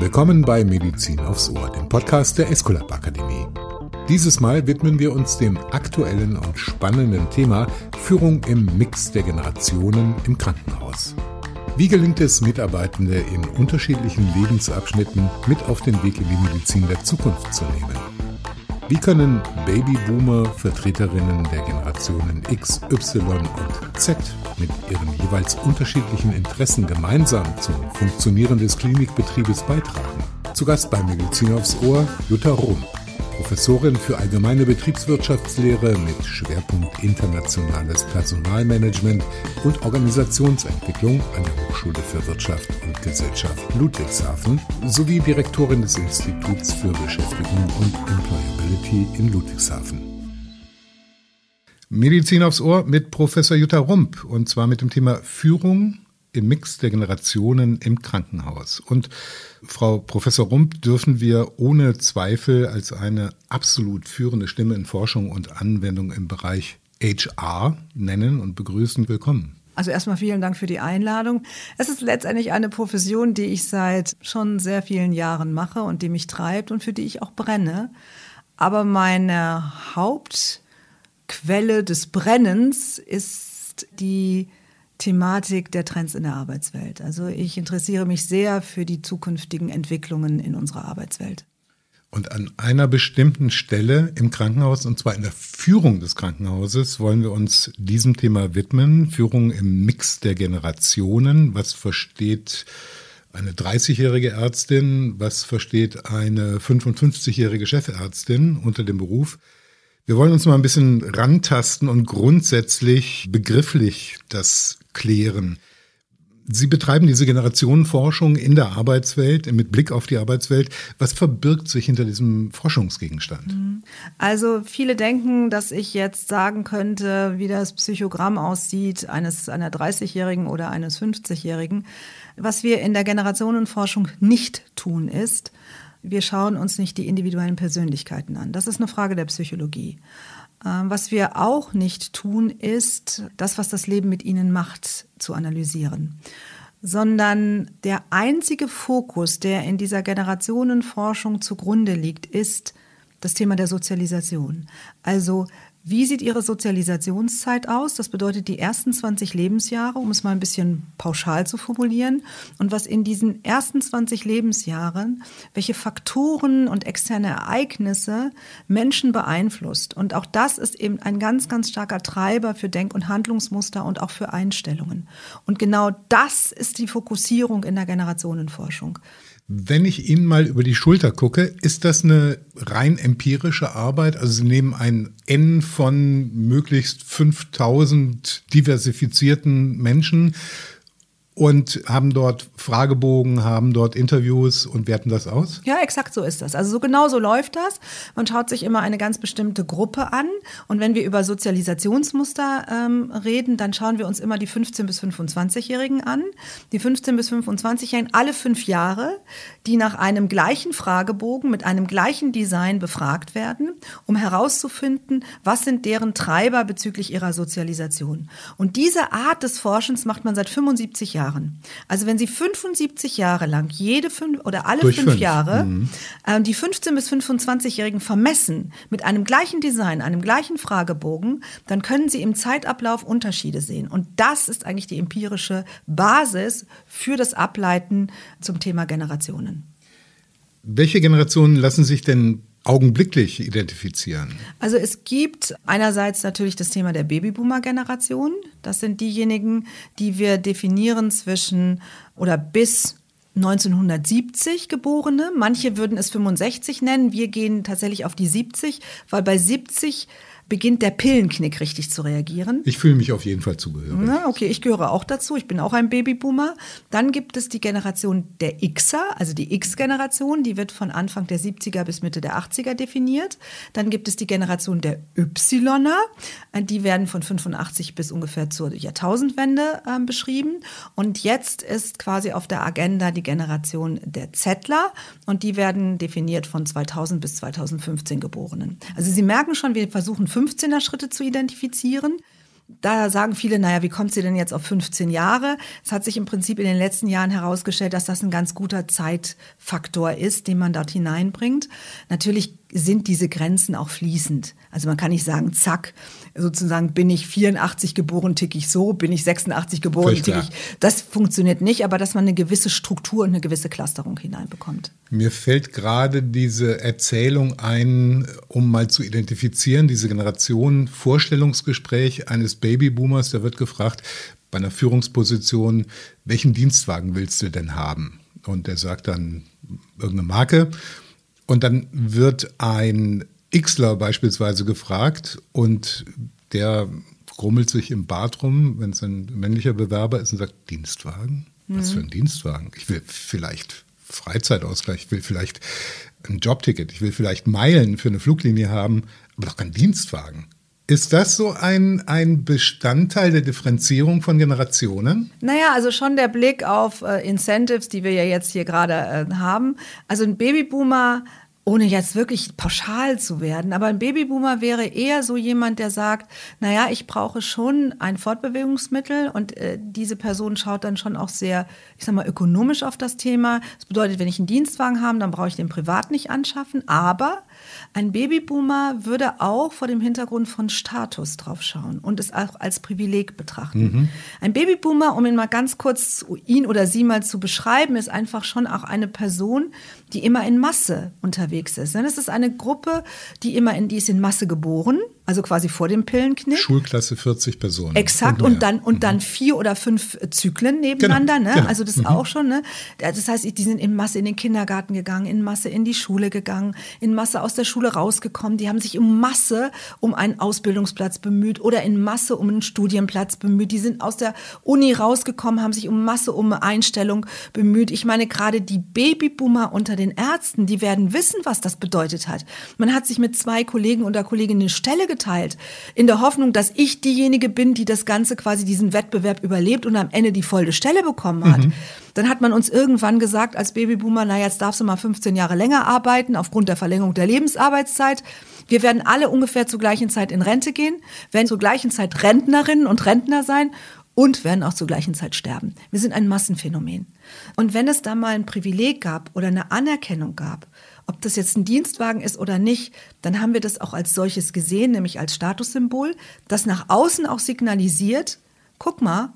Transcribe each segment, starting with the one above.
Willkommen bei Medizin aufs Ohr, dem Podcast der Escolab Akademie. Dieses Mal widmen wir uns dem aktuellen und spannenden Thema Führung im Mix der Generationen im Krankenhaus. Wie gelingt es, Mitarbeitende in unterschiedlichen Lebensabschnitten mit auf den Weg in die Medizin der Zukunft zu nehmen? Wie können Babyboomer, Vertreterinnen der Generationen X, Y und Z mit ihren jeweils unterschiedlichen Interessen gemeinsam zum Funktionieren des Klinikbetriebes beitragen? Zu Gast bei Medizin aufs Ohr Jutta Rump, Professorin für allgemeine Betriebswirtschaftslehre mit Schwerpunkt internationales Personalmanagement und Organisationsentwicklung an der Hochschule für Wirtschaft und Gesellschaft Ludwigshafen sowie Direktorin des Instituts für Beschäftigung und Employability in Ludwigshafen. Medizin aufs Ohr mit Professor Jutta Rump und zwar mit dem Thema Führung im Mix der Generationen im Krankenhaus. Und Frau Professor Rump dürfen wir ohne Zweifel als eine absolut führende Stimme in Forschung und Anwendung im Bereich HR nennen und begrüßen. Willkommen. Also erstmal vielen Dank für die Einladung. Es ist letztendlich eine Profession, die ich seit schon sehr vielen Jahren mache und die mich treibt und für die ich auch brenne. Aber meine Hauptquelle des Brennens ist die Thematik der Trends in der Arbeitswelt. Also ich interessiere mich sehr für die zukünftigen Entwicklungen in unserer Arbeitswelt. Und an einer bestimmten Stelle im Krankenhaus, und zwar in der Führung des Krankenhauses, wollen wir uns diesem Thema widmen. Führung im Mix der Generationen. Was versteht eine 30-jährige Ärztin? Was versteht eine 55-jährige Chefärztin unter dem Beruf? Wir wollen uns mal ein bisschen rantasten und grundsätzlich begrifflich das klären. Sie betreiben diese Generationenforschung in der Arbeitswelt, mit Blick auf die Arbeitswelt. Was verbirgt sich hinter diesem Forschungsgegenstand? Mhm. Also viele denken, dass ich jetzt sagen könnte, wie das Psychogramm aussieht eines einer 30-Jährigen oder eines 50-Jährigen. Was wir in der Generationenforschung nicht tun, ist, wir schauen uns nicht die individuellen Persönlichkeiten an. Das ist eine Frage der Psychologie. Ähm, was wir auch nicht tun, ist das, was das Leben mit ihnen macht, zu analysieren sondern der einzige Fokus, der in dieser Generationenforschung zugrunde liegt, ist das Thema der Sozialisation. Also wie sieht Ihre Sozialisationszeit aus? Das bedeutet die ersten 20 Lebensjahre, um es mal ein bisschen pauschal zu formulieren. Und was in diesen ersten 20 Lebensjahren, welche Faktoren und externe Ereignisse Menschen beeinflusst. Und auch das ist eben ein ganz, ganz starker Treiber für Denk- und Handlungsmuster und auch für Einstellungen. Und genau das ist die Fokussierung in der Generationenforschung. Wenn ich Ihnen mal über die Schulter gucke, ist das eine rein empirische Arbeit? Also Sie nehmen ein N von möglichst 5000 diversifizierten Menschen und haben dort Fragebogen, haben dort Interviews und werten das aus? Ja, exakt so ist das. Also so genau so läuft das. Man schaut sich immer eine ganz bestimmte Gruppe an und wenn wir über Sozialisationsmuster ähm, reden, dann schauen wir uns immer die 15 bis 25-Jährigen an. Die 15 bis 25-Jährigen alle fünf Jahre, die nach einem gleichen Fragebogen mit einem gleichen Design befragt werden, um herauszufinden, was sind deren Treiber bezüglich ihrer Sozialisation. Und diese Art des Forschens macht man seit 75 Jahren. Jahren. Also wenn Sie 75 Jahre lang jede fünf oder alle fünf, fünf, Jahre mhm. äh, die 15 bis 25-Jährigen vermessen mit einem gleichen Design, einem gleichen Fragebogen, dann können Sie im Zeitablauf Unterschiede sehen. Und das ist eigentlich die empirische Basis für das Ableiten zum Thema Generationen. Welche Generationen lassen sich denn augenblicklich identifizieren? Also es gibt einerseits natürlich das Thema der Babyboomer-Generation. Das sind diejenigen, die wir definieren zwischen oder bis 1970 Geborene. Manche würden es 65 nennen. Wir gehen tatsächlich auf die 70, weil bei 70 beginnt der Pillenknick richtig zu reagieren. Ich fühle mich auf jeden Fall zugehörig. Na, okay, ich gehöre auch dazu. Ich bin auch ein Babyboomer. Dann gibt es die Generation der Xer, also die X-Generation, die wird von Anfang der 70er bis Mitte der 80er definiert. Dann gibt es die Generation der Ypsiloner, die werden von 85 bis ungefähr zur Jahrtausendwende äh, beschrieben. Und jetzt ist quasi auf der Agenda die Generation der Zettler und die werden definiert von 2000 bis 2015 Geborenen. Also Sie merken schon, wir versuchen 15er Schritte zu identifizieren. Da sagen viele, naja, wie kommt sie denn jetzt auf 15 Jahre? Es hat sich im Prinzip in den letzten Jahren herausgestellt, dass das ein ganz guter Zeitfaktor ist, den man dort hineinbringt. Natürlich sind diese Grenzen auch fließend. Also man kann nicht sagen, zack, sozusagen bin ich 84 geboren, ticke ich so, bin ich 86 geboren, ticke ich. Das funktioniert nicht, aber dass man eine gewisse Struktur und eine gewisse Clusterung hineinbekommt. Mir fällt gerade diese Erzählung ein, um mal zu identifizieren, diese Generation Vorstellungsgespräch eines Babyboomers, da wird gefragt, bei einer Führungsposition, welchen Dienstwagen willst du denn haben? Und der sagt dann irgendeine Marke. Und dann wird ein Xler beispielsweise gefragt und der grummelt sich im Bad rum, wenn es ein männlicher Bewerber ist und sagt, Dienstwagen? Mhm. Was für ein Dienstwagen? Ich will vielleicht Freizeitausgleich, ich will vielleicht ein Jobticket, ich will vielleicht Meilen für eine Fluglinie haben, aber doch kein Dienstwagen. Ist das so ein, ein Bestandteil der Differenzierung von Generationen? Naja, also schon der Blick auf äh, Incentives, die wir ja jetzt hier gerade äh, haben. Also ein Babyboomer ohne jetzt wirklich pauschal zu werden, aber ein Babyboomer wäre eher so jemand, der sagt, naja, ich brauche schon ein Fortbewegungsmittel und äh, diese Person schaut dann schon auch sehr, ich sag mal, ökonomisch auf das Thema. Das bedeutet, wenn ich einen Dienstwagen habe, dann brauche ich den privat nicht anschaffen, aber ein Babyboomer würde auch vor dem Hintergrund von Status drauf schauen und es auch als Privileg betrachten. Mhm. Ein Babyboomer, um ihn mal ganz kurz, ihn oder sie mal zu beschreiben, ist einfach schon auch eine Person, die immer in Masse unterwegs ist. Das ist eine Gruppe, die immer in, die ist in Masse geboren also quasi vor dem Pillenknick. Schulklasse 40 Personen. Exakt, und, und dann, und dann mhm. vier oder fünf Zyklen nebeneinander. Genau, ne? Genau. Also das mhm. auch schon. Ne? Das heißt, die sind in Masse in den Kindergarten gegangen, in Masse in die Schule gegangen, in Masse aus der Schule rausgekommen. Die haben sich in Masse um einen Ausbildungsplatz bemüht oder in Masse um einen Studienplatz bemüht. Die sind aus der Uni rausgekommen, haben sich um Masse um eine Einstellung bemüht. Ich meine, gerade die Babyboomer unter den Ärzten, die werden wissen, was das bedeutet hat. Man hat sich mit zwei Kollegen oder Kolleginnen eine Stelle geteilt, in der Hoffnung, dass ich diejenige bin, die das Ganze quasi diesen Wettbewerb überlebt und am Ende die volle Stelle bekommen hat. Mhm. Dann hat man uns irgendwann gesagt als Babyboomer, na jetzt darfst du mal 15 Jahre länger arbeiten aufgrund der Verlängerung der Lebensarbeitszeit. Wir werden alle ungefähr zur gleichen Zeit in Rente gehen, werden zur gleichen Zeit Rentnerinnen und Rentner sein und werden auch zur gleichen Zeit sterben. Wir sind ein Massenphänomen. Und wenn es da mal ein Privileg gab oder eine Anerkennung gab, ob das jetzt ein Dienstwagen ist oder nicht, dann haben wir das auch als solches gesehen, nämlich als Statussymbol, das nach außen auch signalisiert, guck mal,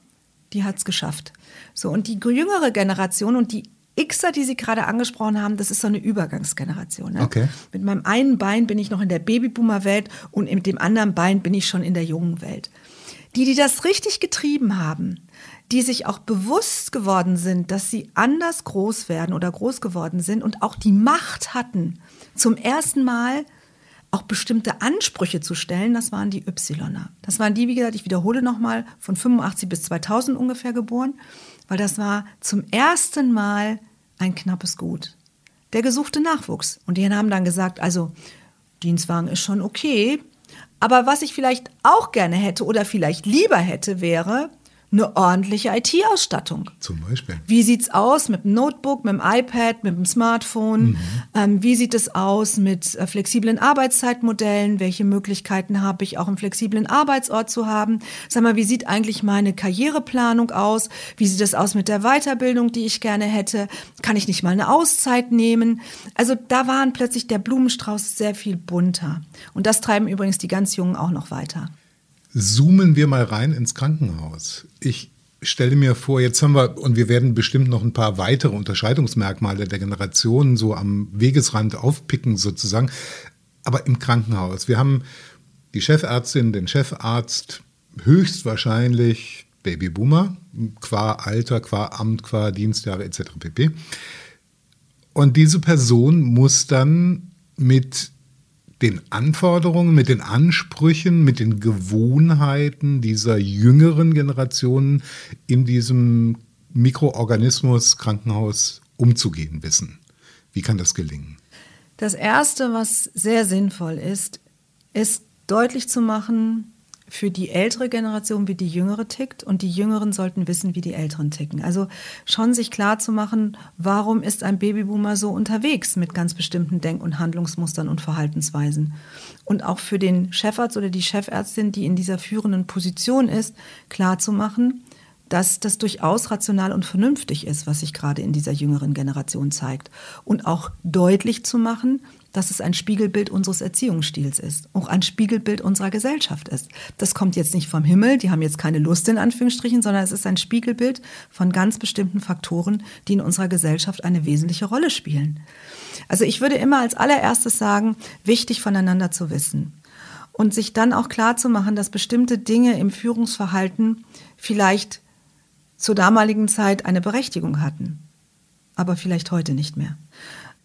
die hat's geschafft. So, und die jüngere Generation und die Xer, die Sie gerade angesprochen haben, das ist so eine Übergangsgeneration. Ne? Okay. Mit meinem einen Bein bin ich noch in der Babyboomer-Welt und mit dem anderen Bein bin ich schon in der jungen Welt. Die, die das richtig getrieben haben, die sich auch bewusst geworden sind, dass sie anders groß werden oder groß geworden sind und auch die Macht hatten, zum ersten Mal auch bestimmte Ansprüche zu stellen, das waren die Ypsiloner. Das waren die, wie gesagt, ich wiederhole nochmal, von 85 bis 2000 ungefähr geboren, weil das war zum ersten Mal ein knappes Gut. Der gesuchte Nachwuchs. Und die haben dann gesagt, also Dienstwagen ist schon okay, aber was ich vielleicht auch gerne hätte oder vielleicht lieber hätte, wäre eine ordentliche IT-Ausstattung. Zum Beispiel. Wie sieht es aus mit dem Notebook, mit dem iPad, mit dem Smartphone? Mhm. Ähm, wie sieht es aus mit äh, flexiblen Arbeitszeitmodellen? Welche Möglichkeiten habe ich auch einen flexiblen Arbeitsort zu haben? Sag mal, wie sieht eigentlich meine Karriereplanung aus? Wie sieht es aus mit der Weiterbildung, die ich gerne hätte? Kann ich nicht mal eine Auszeit nehmen? Also da waren plötzlich der Blumenstrauß sehr viel bunter. Und das treiben übrigens die ganz Jungen auch noch weiter. Zoomen wir mal rein ins Krankenhaus. Ich stelle mir vor, jetzt haben wir, und wir werden bestimmt noch ein paar weitere Unterscheidungsmerkmale der Generationen so am Wegesrand aufpicken sozusagen. Aber im Krankenhaus, wir haben die Chefärztin, den Chefarzt, höchstwahrscheinlich Babyboomer, qua Alter, qua Amt, qua Dienstjahre etc. pp. Und diese Person muss dann mit den Anforderungen, mit den Ansprüchen, mit den Gewohnheiten dieser jüngeren Generationen in diesem Mikroorganismus Krankenhaus umzugehen wissen. Wie kann das gelingen? Das Erste, was sehr sinnvoll ist, ist deutlich zu machen, für die ältere Generation, wie die jüngere tickt und die Jüngeren sollten wissen, wie die Älteren ticken. Also schon sich klar zu machen, warum ist ein Babyboomer so unterwegs mit ganz bestimmten Denk- und Handlungsmustern und Verhaltensweisen. Und auch für den Chefarzt oder die Chefärztin, die in dieser führenden Position ist, klar zu machen, dass das durchaus rational und vernünftig ist, was sich gerade in dieser jüngeren Generation zeigt. Und auch deutlich zu machen, dass es ein Spiegelbild unseres Erziehungsstils ist, auch ein Spiegelbild unserer Gesellschaft ist. Das kommt jetzt nicht vom Himmel, die haben jetzt keine Lust in Anführungsstrichen, sondern es ist ein Spiegelbild von ganz bestimmten Faktoren, die in unserer Gesellschaft eine wesentliche Rolle spielen. Also ich würde immer als allererstes sagen, wichtig voneinander zu wissen und sich dann auch klar zu machen, dass bestimmte Dinge im Führungsverhalten vielleicht zur damaligen Zeit eine Berechtigung hatten, aber vielleicht heute nicht mehr.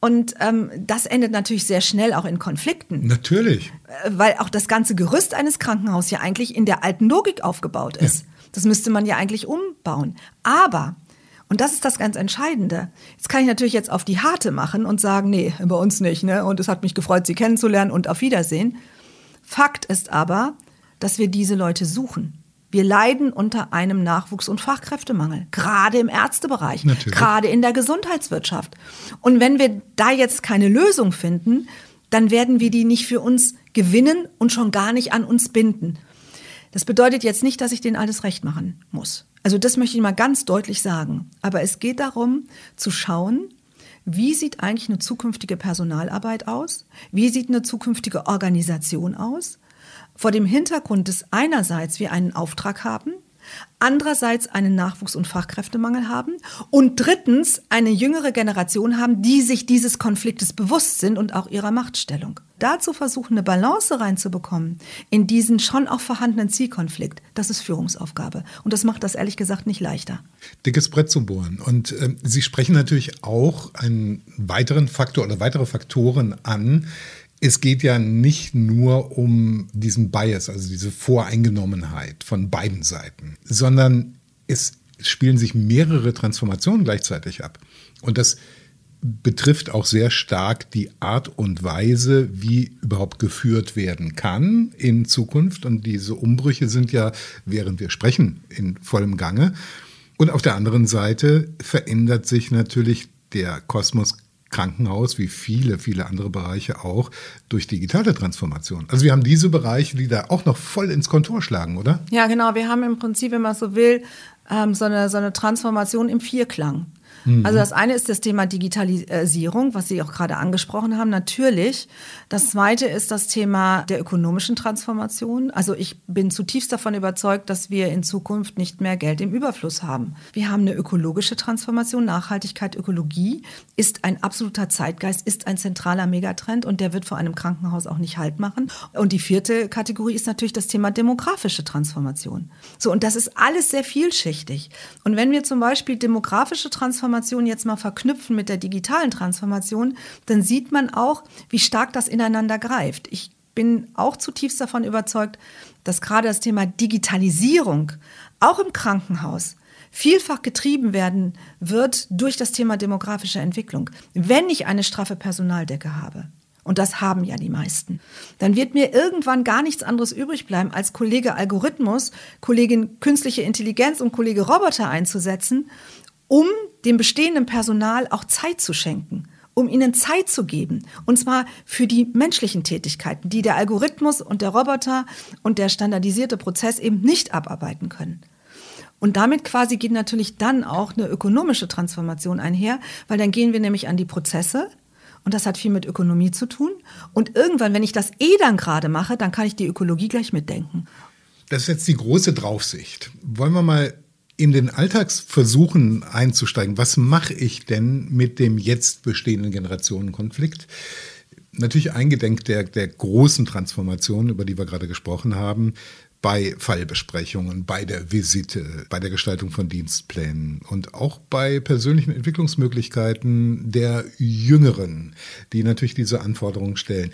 Und ähm, das endet natürlich sehr schnell auch in Konflikten. Natürlich. Äh, weil auch das ganze Gerüst eines Krankenhauses ja eigentlich in der alten Logik aufgebaut ist. Ja. Das müsste man ja eigentlich umbauen. Aber, und das ist das ganz Entscheidende, jetzt kann ich natürlich jetzt auf die Harte machen und sagen, nee, bei uns nicht, ne? Und es hat mich gefreut, Sie kennenzulernen und auf Wiedersehen. Fakt ist aber, dass wir diese Leute suchen. Wir leiden unter einem Nachwuchs- und Fachkräftemangel, gerade im Ärztebereich, Natürlich. gerade in der Gesundheitswirtschaft. Und wenn wir da jetzt keine Lösung finden, dann werden wir die nicht für uns gewinnen und schon gar nicht an uns binden. Das bedeutet jetzt nicht, dass ich denen alles recht machen muss. Also das möchte ich mal ganz deutlich sagen. Aber es geht darum zu schauen, wie sieht eigentlich eine zukünftige Personalarbeit aus? Wie sieht eine zukünftige Organisation aus? Vor dem Hintergrund des einerseits wir einen Auftrag haben, andererseits einen Nachwuchs- und Fachkräftemangel haben und drittens eine jüngere Generation haben, die sich dieses Konfliktes bewusst sind und auch ihrer Machtstellung. Dazu versuchen, eine Balance reinzubekommen in diesen schon auch vorhandenen Zielkonflikt, das ist Führungsaufgabe. Und das macht das ehrlich gesagt nicht leichter. Dickes Brett zu bohren. Und äh, Sie sprechen natürlich auch einen weiteren Faktor oder weitere Faktoren an, es geht ja nicht nur um diesen Bias, also diese Voreingenommenheit von beiden Seiten, sondern es spielen sich mehrere Transformationen gleichzeitig ab. Und das betrifft auch sehr stark die Art und Weise, wie überhaupt geführt werden kann in Zukunft. Und diese Umbrüche sind ja, während wir sprechen, in vollem Gange. Und auf der anderen Seite verändert sich natürlich der Kosmos Krankenhaus, wie viele, viele andere Bereiche auch, durch digitale Transformation. Also wir haben diese Bereiche, die da auch noch voll ins Kontor schlagen, oder? Ja, genau. Wir haben im Prinzip, wenn man so will, ähm, so, eine, so eine Transformation im Vierklang. Mhm. Also das eine ist das Thema Digitalisierung, was Sie auch gerade angesprochen haben, natürlich. Das zweite ist das Thema der ökonomischen Transformation. Also ich bin zutiefst davon überzeugt, dass wir in Zukunft nicht mehr Geld im Überfluss haben. Wir haben eine ökologische Transformation. Nachhaltigkeit, Ökologie ist ein absoluter Zeitgeist, ist ein zentraler Megatrend und der wird vor einem Krankenhaus auch nicht Halt machen. Und die vierte Kategorie ist natürlich das Thema demografische Transformation. So, und das ist alles sehr vielschichtig. Und wenn wir zum Beispiel demografische Transformation Transformation jetzt mal verknüpfen mit der digitalen Transformation, dann sieht man auch, wie stark das ineinander greift. Ich bin auch zutiefst davon überzeugt, dass gerade das Thema Digitalisierung auch im Krankenhaus vielfach getrieben werden wird durch das Thema demografische Entwicklung. Wenn ich eine straffe Personaldecke habe, und das haben ja die meisten, dann wird mir irgendwann gar nichts anderes übrig bleiben, als Kollege Algorithmus, Kollegin künstliche Intelligenz und Kollege Roboter einzusetzen, um dem bestehenden Personal auch Zeit zu schenken, um ihnen Zeit zu geben. Und zwar für die menschlichen Tätigkeiten, die der Algorithmus und der Roboter und der standardisierte Prozess eben nicht abarbeiten können. Und damit quasi geht natürlich dann auch eine ökonomische Transformation einher, weil dann gehen wir nämlich an die Prozesse, und das hat viel mit Ökonomie zu tun. Und irgendwann, wenn ich das eh dann gerade mache, dann kann ich die Ökologie gleich mitdenken. Das ist jetzt die große Draufsicht. Wollen wir mal in den Alltagsversuchen einzusteigen, was mache ich denn mit dem jetzt bestehenden Generationenkonflikt? Natürlich eingedenk der, der großen Transformation, über die wir gerade gesprochen haben, bei Fallbesprechungen, bei der Visite, bei der Gestaltung von Dienstplänen und auch bei persönlichen Entwicklungsmöglichkeiten der Jüngeren, die natürlich diese Anforderungen stellen.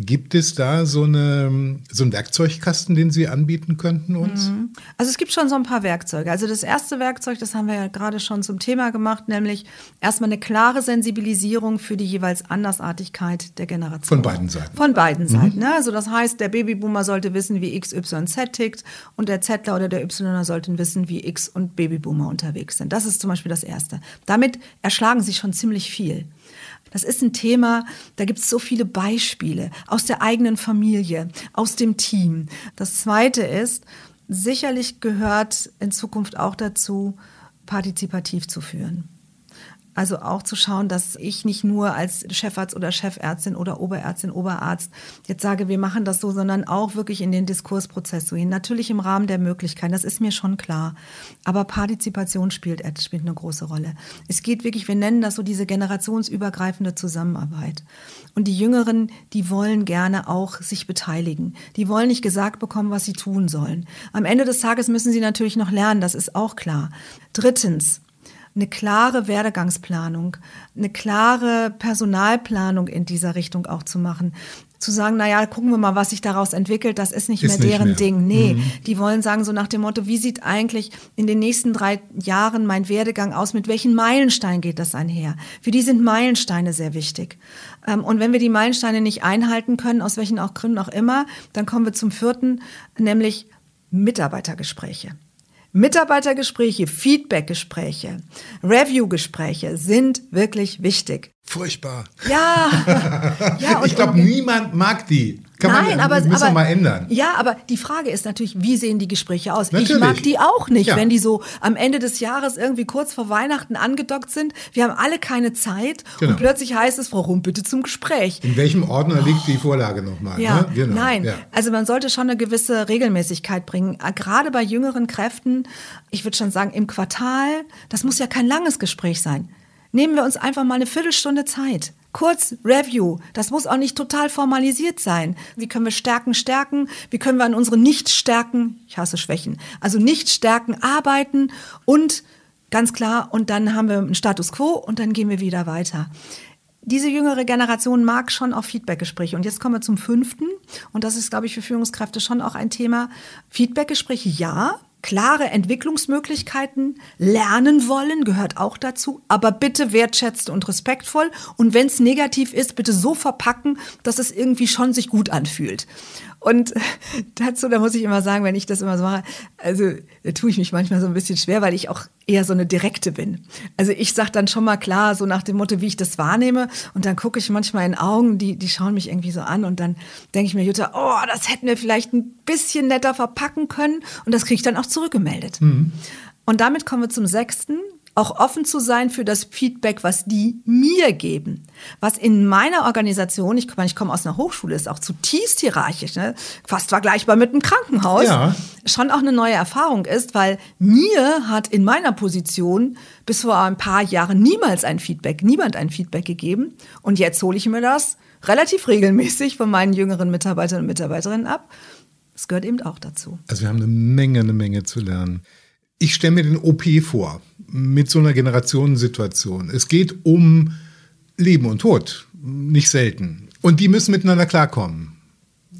Gibt es da so, eine, so einen Werkzeugkasten, den Sie anbieten könnten uns? Mhm. Also es gibt schon so ein paar Werkzeuge. Also das erste Werkzeug, das haben wir ja gerade schon zum Thema gemacht, nämlich erstmal eine klare Sensibilisierung für die jeweils Andersartigkeit der Generation. Von beiden Seiten. Von beiden mhm. Seiten. Ne? Also das heißt, der Babyboomer sollte wissen, wie X, Y, Z tickt und der Zler oder der Y sollten wissen, wie X und Babyboomer unterwegs sind. Das ist zum Beispiel das Erste. Damit erschlagen sie schon ziemlich viel. Das ist ein Thema, da gibt es so viele Beispiele aus der eigenen Familie, aus dem Team. Das Zweite ist, sicherlich gehört in Zukunft auch dazu, partizipativ zu führen. Also auch zu schauen, dass ich nicht nur als Chefarzt oder Chefärztin oder Oberärztin, Oberarzt jetzt sage, wir machen das so, sondern auch wirklich in den Diskursprozess so hin. Natürlich im Rahmen der Möglichkeiten, das ist mir schon klar. Aber Partizipation spielt, spielt eine große Rolle. Es geht wirklich, wir nennen das so diese generationsübergreifende Zusammenarbeit. Und die Jüngeren, die wollen gerne auch sich beteiligen. Die wollen nicht gesagt bekommen, was sie tun sollen. Am Ende des Tages müssen sie natürlich noch lernen, das ist auch klar. Drittens, eine klare Werdegangsplanung, eine klare Personalplanung in dieser Richtung auch zu machen. Zu sagen, naja, gucken wir mal, was sich daraus entwickelt, das ist nicht ist mehr deren nicht mehr. Ding. Nee, mhm. die wollen sagen so nach dem Motto, wie sieht eigentlich in den nächsten drei Jahren mein Werdegang aus? Mit welchen Meilensteinen geht das einher? Für die sind Meilensteine sehr wichtig. Ähm, und wenn wir die Meilensteine nicht einhalten können, aus welchen auch Gründen auch immer, dann kommen wir zum vierten, nämlich Mitarbeitergespräche. Mitarbeitergespräche, Feedbackgespräche, Reviewgespräche sind wirklich wichtig. Furchtbar. Ja. ja ich glaube, niemand mag die. Kann Nein, man, aber, müssen aber, mal ändern. Ja, aber die Frage ist natürlich, wie sehen die Gespräche aus? Natürlich. Ich mag die auch nicht, ja. wenn die so am Ende des Jahres irgendwie kurz vor Weihnachten angedockt sind. Wir haben alle keine Zeit genau. und plötzlich heißt es, Frau Rump, bitte zum Gespräch. In welchem Ordner oh. liegt die Vorlage nochmal? Ja, ne? genau. nein. Ja. Also man sollte schon eine gewisse Regelmäßigkeit bringen. Gerade bei jüngeren Kräften, ich würde schon sagen, im Quartal, das muss ja kein langes Gespräch sein. Nehmen wir uns einfach mal eine Viertelstunde Zeit. Kurz Review. Das muss auch nicht total formalisiert sein. Wie können wir Stärken stärken? Wie können wir an unseren Nicht-Stärken, ich hasse Schwächen, also Nicht-Stärken arbeiten und ganz klar, und dann haben wir einen Status Quo und dann gehen wir wieder weiter. Diese jüngere Generation mag schon auch Feedbackgespräche. Und jetzt kommen wir zum fünften. Und das ist, glaube ich, für Führungskräfte schon auch ein Thema. Feedbackgespräche, ja klare Entwicklungsmöglichkeiten, lernen wollen, gehört auch dazu, aber bitte wertschätzt und respektvoll und wenn es negativ ist, bitte so verpacken, dass es irgendwie schon sich gut anfühlt. Und dazu, da muss ich immer sagen, wenn ich das immer so mache, also da tue ich mich manchmal so ein bisschen schwer, weil ich auch eher so eine Direkte bin. Also ich sage dann schon mal klar, so nach dem Motto, wie ich das wahrnehme. Und dann gucke ich manchmal in Augen, die, die schauen mich irgendwie so an. Und dann denke ich mir, Jutta, oh, das hätten wir vielleicht ein bisschen netter verpacken können. Und das kriege ich dann auch zurückgemeldet. Mhm. Und damit kommen wir zum sechsten auch offen zu sein für das Feedback, was die mir geben. Was in meiner Organisation, ich, meine, ich komme aus einer Hochschule, ist auch zutiefst hierarchisch, ne? fast vergleichbar mit einem Krankenhaus, ja. schon auch eine neue Erfahrung ist, weil mir hat in meiner Position bis vor ein paar Jahren niemals ein Feedback, niemand ein Feedback gegeben. Und jetzt hole ich mir das relativ regelmäßig von meinen jüngeren Mitarbeitern und Mitarbeiterinnen ab. Das gehört eben auch dazu. Also wir haben eine Menge, eine Menge zu lernen. Ich stelle mir den OP vor mit so einer Generationensituation. Es geht um Leben und Tod, nicht selten. Und die müssen miteinander klarkommen.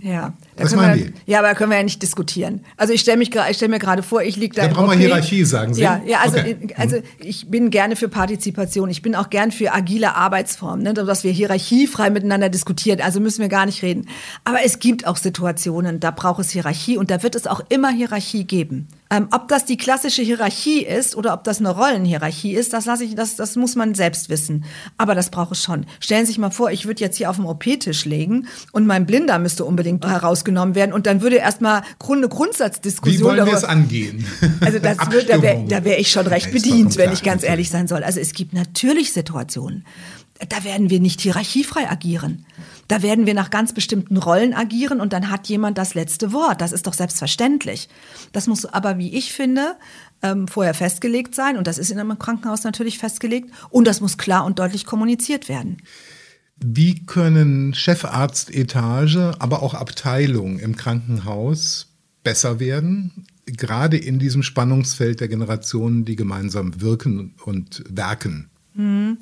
Ja. Was meinen wir, die? Ja, aber da können wir ja nicht diskutieren. Also ich stelle stell mir gerade vor, ich liege da. Da brauchen wir Hierarchie, sagen Sie. Ja, ja also, okay. also ich bin gerne für Partizipation. Ich bin auch gern für agile Arbeitsformen, ne, dass wir hierarchiefrei miteinander diskutieren. Also müssen wir gar nicht reden. Aber es gibt auch Situationen, da braucht es Hierarchie und da wird es auch immer Hierarchie geben. Ähm, ob das die klassische Hierarchie ist oder ob das eine Rollenhierarchie ist, das lasse ich, das, das muss man selbst wissen. Aber das braucht es schon. Stellen Sie sich mal vor, ich würde jetzt hier auf dem OP-Tisch legen und mein Blinder müsste unbedingt herausgenommen werden und dann würde erstmal eine Grundsatzdiskussion. Wie wollen wir es angehen? Also das wird, da wäre da wär ich schon recht bedient, wenn ich ganz ehrlich sein soll. Also es gibt natürlich Situationen, da werden wir nicht hierarchiefrei agieren. Da werden wir nach ganz bestimmten Rollen agieren und dann hat jemand das letzte Wort. Das ist doch selbstverständlich. Das muss aber, wie ich finde, ähm, vorher festgelegt sein und das ist in einem Krankenhaus natürlich festgelegt und das muss klar und deutlich kommuniziert werden. Wie können Chefarztetage, aber auch Abteilungen im Krankenhaus besser werden, gerade in diesem Spannungsfeld der Generationen, die gemeinsam wirken und werken? Mhm.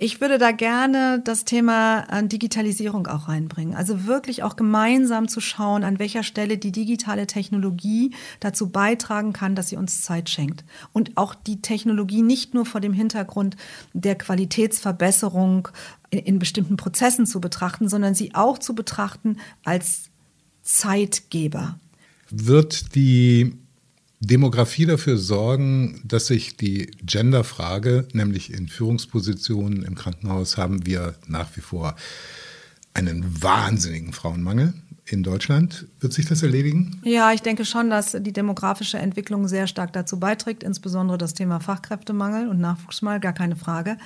Ich würde da gerne das Thema äh, Digitalisierung auch reinbringen. Also wirklich auch gemeinsam zu schauen, an welcher Stelle die digitale Technologie dazu beitragen kann, dass sie uns Zeit schenkt. Und auch die Technologie nicht nur vor dem Hintergrund der Qualitätsverbesserung in, in bestimmten Prozessen zu betrachten, sondern sie auch zu betrachten als Zeitgeber. Wird die Demografie dafür sorgen, dass sich die Genderfrage, nämlich in Führungspositionen im Krankenhaus, haben wir nach wie vor einen wahnsinnigen Frauenmangel in Deutschland. Wird sich das erledigen? Ja, ich denke schon, dass die demografische Entwicklung sehr stark dazu beiträgt, insbesondere das Thema Fachkräftemangel und Nachwuchsmangel, gar keine Frage.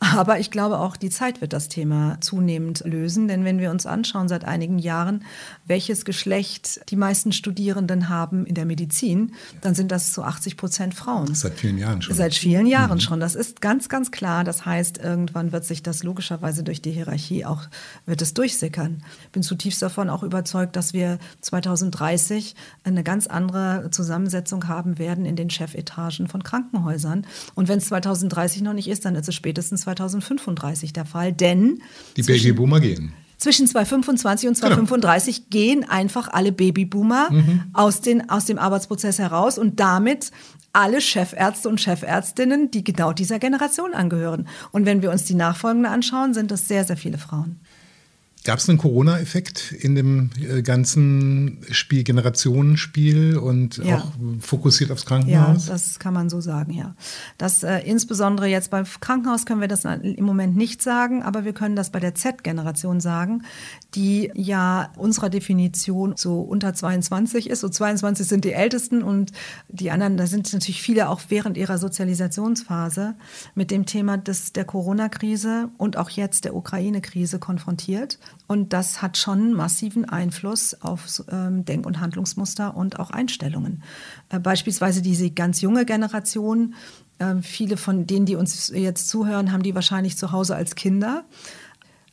Aber ich glaube auch, die Zeit wird das Thema zunehmend lösen, denn wenn wir uns anschauen seit einigen Jahren, welches Geschlecht die meisten Studierenden haben in der Medizin, dann sind das zu 80 Prozent Frauen. Seit vielen Jahren schon. Seit vielen Jahren mhm. schon. Das ist ganz, ganz klar. Das heißt, irgendwann wird sich das logischerweise durch die Hierarchie auch, wird es durchsickern. Ich bin zutiefst davon auch überzeugt, überzeugt, dass wir 2030 eine ganz andere Zusammensetzung haben werden in den Chefetagen von Krankenhäusern. Und wenn es 2030 noch nicht ist, dann ist es spätestens 2035 der Fall, denn die Babyboomer gehen zwischen 2025 und 2035 genau. gehen einfach alle Babyboomer mhm. aus, den, aus dem Arbeitsprozess heraus und damit alle Chefärzte und Chefärztinnen, die genau dieser Generation angehören. Und wenn wir uns die Nachfolgenden anschauen, sind das sehr, sehr viele Frauen. Gab es einen Corona-Effekt in dem äh, ganzen Spiel, Generationenspiel und ja. auch fokussiert aufs Krankenhaus? Ja, das kann man so sagen, ja. Das äh, insbesondere jetzt beim Krankenhaus können wir das im Moment nicht sagen, aber wir können das bei der Z-Generation sagen, die ja unserer Definition so unter 22 ist. So 22 sind die Ältesten und die anderen, da sind natürlich viele auch während ihrer Sozialisationsphase mit dem Thema des, der Corona-Krise und auch jetzt der Ukraine-Krise konfrontiert. Und das hat schon massiven Einfluss auf ähm, Denk- und Handlungsmuster und auch Einstellungen. Äh, beispielsweise diese ganz junge Generation, äh, viele von denen, die uns jetzt zuhören, haben die wahrscheinlich zu Hause als Kinder.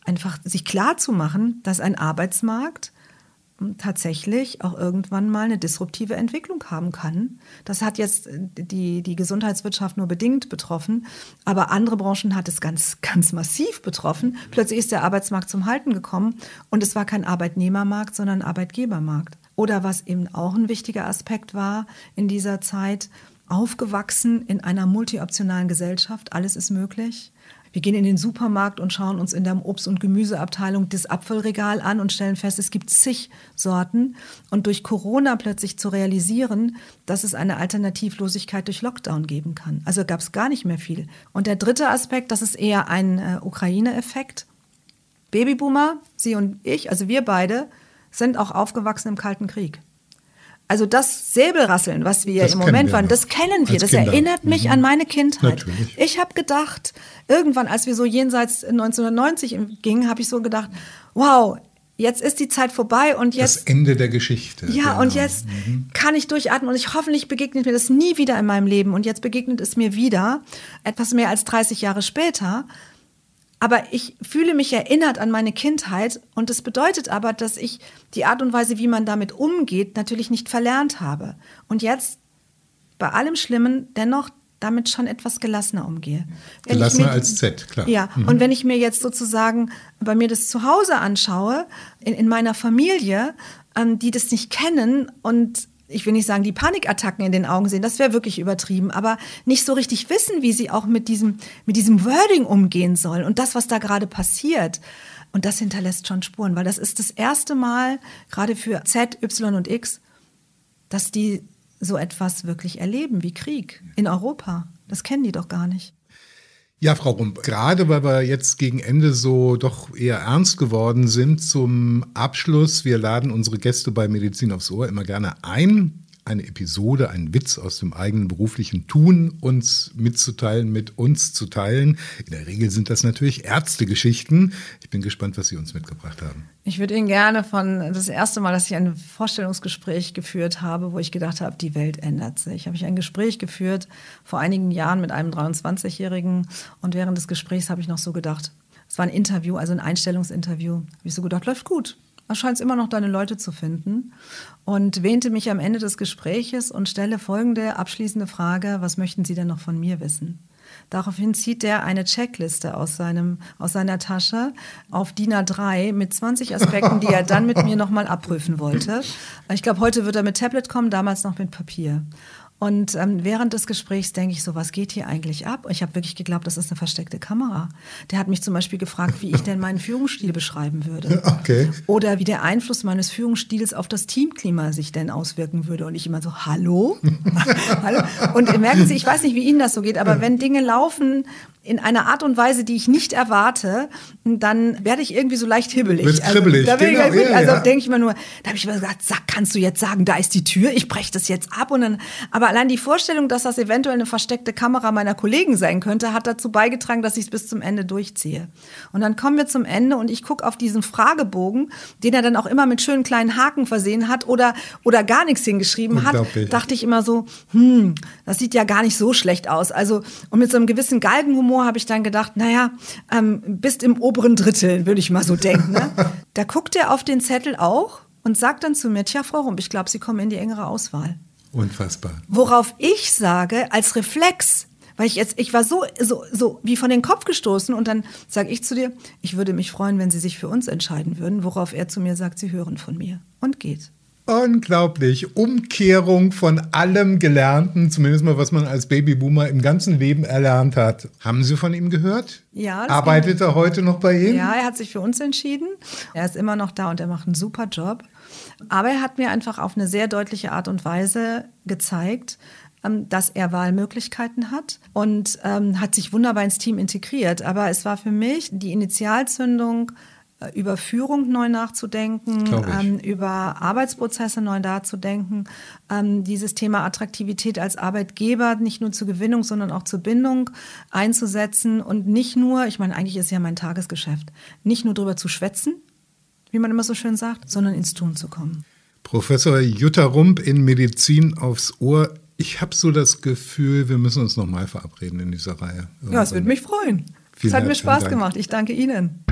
Einfach sich klar zu machen, dass ein Arbeitsmarkt tatsächlich auch irgendwann mal eine disruptive Entwicklung haben kann. Das hat jetzt äh, die, die Gesundheitswirtschaft nur bedingt betroffen, aber andere Branchen hat es ganz, ganz massiv betroffen. Plötzlich ist der Arbeitsmarkt zum Halten gekommen und es war kein Arbeitnehmermarkt, sondern Arbeitgebermarkt. Oder was eben auch ein wichtiger Aspekt war in dieser Zeit, aufgewachsen in einer multioptionalen Gesellschaft, alles ist möglich. Wir gehen in den Supermarkt und schauen uns in der Obst- und Gemüseabteilung das Apfelregal an und stellen fest, es gibt zig Sorten. Und durch Corona plötzlich zu realisieren, dass es eine Alternativlosigkeit durch Lockdown geben kann. Also gab es gar nicht mehr viel. Und der dritte Aspekt, das ist eher ein äh, Ukraine-Effekt. Babyboomer, Sie und ich, also wir beide, sind auch aufgewachsen im Kalten Krieg. Also das Säbelrasseln, was wir das im Moment waren, das kennen wir. das Kinder. erinnert mich mhm. an meine Kindheit. Natürlich. Ich habe gedacht, irgendwann, als wir so jenseits 1990 gingen, habe ich so gedacht, wow, jetzt ist die Zeit vorbei und jetzt. Das Ende der Geschichte. Ja, genau. und jetzt mhm. kann ich durchatmen und ich hoffentlich begegnet mir das nie wieder in meinem Leben und jetzt begegnet es mir wieder, etwas mehr als 30 Jahre später. Aber ich fühle mich erinnert an meine Kindheit und das bedeutet aber, dass ich die Art und Weise, wie man damit umgeht, natürlich nicht verlernt habe. Und jetzt bei allem Schlimmen dennoch damit schon etwas gelassener umgehe. Wenn gelassener mir, als Z, klar. Ja, mhm. und wenn ich mir jetzt sozusagen bei mir das zu Hause anschaue, in, in meiner Familie, ähm, die das nicht kennen und ich will nicht sagen, die Panikattacken in den Augen sehen, das wäre wirklich übertrieben, aber nicht so richtig wissen, wie sie auch mit diesem, mit diesem Wording umgehen sollen und das, was da gerade passiert. Und das hinterlässt schon Spuren, weil das ist das erste Mal, gerade für Z, Y und X, dass die so etwas wirklich erleben wie Krieg in Europa. Das kennen die doch gar nicht. Ja, Frau Rump, gerade weil wir jetzt gegen Ende so doch eher ernst geworden sind, zum Abschluss, wir laden unsere Gäste bei Medizin aufs Ohr immer gerne ein, eine Episode, einen Witz aus dem eigenen beruflichen Tun uns mitzuteilen, mit uns zu teilen. In der Regel sind das natürlich Ärztegeschichten. Ich bin gespannt, was Sie uns mitgebracht haben. Ich würde Ihnen gerne von das erste Mal, dass ich ein Vorstellungsgespräch geführt habe, wo ich gedacht habe, die Welt ändert sich. Habe ich ein Gespräch geführt vor einigen Jahren mit einem 23-Jährigen und während des Gesprächs habe ich noch so gedacht, es war ein Interview, also ein Einstellungsinterview. Habe ich so gedacht, läuft gut. Scheint immer noch deine Leute zu finden. Und wähnte mich am Ende des Gespräches und stelle folgende abschließende Frage, was möchten Sie denn noch von mir wissen? Daraufhin zieht er eine Checkliste aus, seinem, aus seiner Tasche auf DIN A3 mit 20 Aspekten, die er dann mit mir nochmal abprüfen wollte. Ich glaube, heute wird er mit Tablet kommen, damals noch mit Papier. Und ähm, während des Gesprächs denke ich so, was geht hier eigentlich ab? Ich habe wirklich geglaubt, das ist eine versteckte Kamera. Der hat mich zum Beispiel gefragt, wie ich denn meinen Führungsstil beschreiben würde. Okay. Oder wie der Einfluss meines Führungsstils auf das Teamklima sich denn auswirken würde. Und ich immer so, hallo? hallo? Und merken Sie, ich weiß nicht, wie Ihnen das so geht, aber wenn Dinge laufen in einer Art und Weise, die ich nicht erwarte, dann werde ich irgendwie so leicht hibbelig. Kribbelig, also, da genau, ich, ja, also ja. denke ich mir nur, da habe ich mir gesagt, sag, kannst du jetzt sagen, da ist die Tür, ich breche das jetzt ab und dann, aber allein die Vorstellung, dass das eventuell eine versteckte Kamera meiner Kollegen sein könnte, hat dazu beigetragen, dass ich es bis zum Ende durchziehe. Und dann kommen wir zum Ende und ich gucke auf diesen Fragebogen, den er dann auch immer mit schönen kleinen Haken versehen hat oder, oder gar nichts hingeschrieben hat, dachte ich immer so, hm, das sieht ja gar nicht so schlecht aus. Also, und mit so einem gewissen Galgenhumor habe ich dann gedacht, naja, ähm, bist im oberen Drittel, würde ich mal so denken. Ne? Da guckt er auf den Zettel auch und sagt dann zu mir, tja, Frau Rump, ich glaube, Sie kommen in die engere Auswahl. Unfassbar. Worauf ich sage, als Reflex, weil ich jetzt, ich war so, so, so wie von den Kopf gestoßen und dann sage ich zu dir, ich würde mich freuen, wenn Sie sich für uns entscheiden würden, worauf er zu mir sagt, Sie hören von mir und geht. Unglaublich. Umkehrung von allem Gelernten, zumindest mal, was man als Babyboomer im ganzen Leben erlernt hat. Haben Sie von ihm gehört? Ja, Arbeitet er heute noch bei Ihnen? Ja, er hat sich für uns entschieden. Er ist immer noch da und er macht einen super Job. Aber er hat mir einfach auf eine sehr deutliche Art und Weise gezeigt, ähm, dass er Wahlmöglichkeiten hat und ähm, hat sich wunderbar ins Team integriert. Aber es war für mich die Initialzündung, über Führung neu nachzudenken, ähm, über Arbeitsprozesse neu nachzudenken, ähm, dieses Thema Attraktivität als Arbeitgeber nicht nur zur Gewinnung, sondern auch zur Bindung einzusetzen und nicht nur, ich meine, eigentlich ist ja mein Tagesgeschäft, nicht nur drüber zu schwätzen, wie man immer so schön sagt, sondern ins Tun zu kommen. Professor Jutta Rump in Medizin aufs Ohr. Ich habe so das Gefühl, wir müssen uns nochmal verabreden in dieser Reihe. Ja, es würde mich freuen. Vielen es hat mir Spaß Dank. gemacht. Ich danke Ihnen.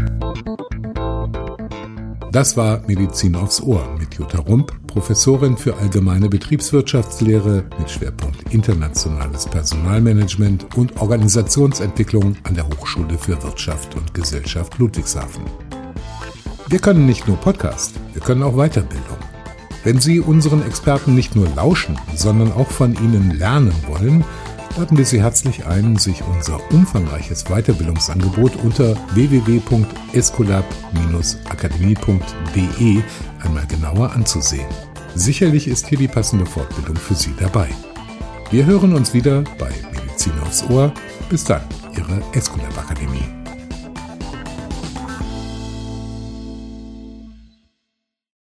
Das war Medizin aufs Ohr mit Jutta Rump, Professorin für allgemeine Betriebswirtschaftslehre mit Schwerpunkt internationales Personalmanagement und Organisationsentwicklung an der Hochschule für Wirtschaft und Gesellschaft Ludwigshafen. Wir können nicht nur Podcast, wir können auch Weiterbildung. Wenn Sie unseren Experten nicht nur lauschen, sondern auch von ihnen lernen wollen, laden wir Sie herzlich ein, sich unser umfangreiches Weiterbildungsangebot unter www.escolab-akademie.de einmal genauer anzusehen. Sicherlich ist hier die passende Fortbildung für Sie dabei. Wir hören uns wieder bei Medizin aufs Ohr. Bis dann, Ihre Escolab Akademie.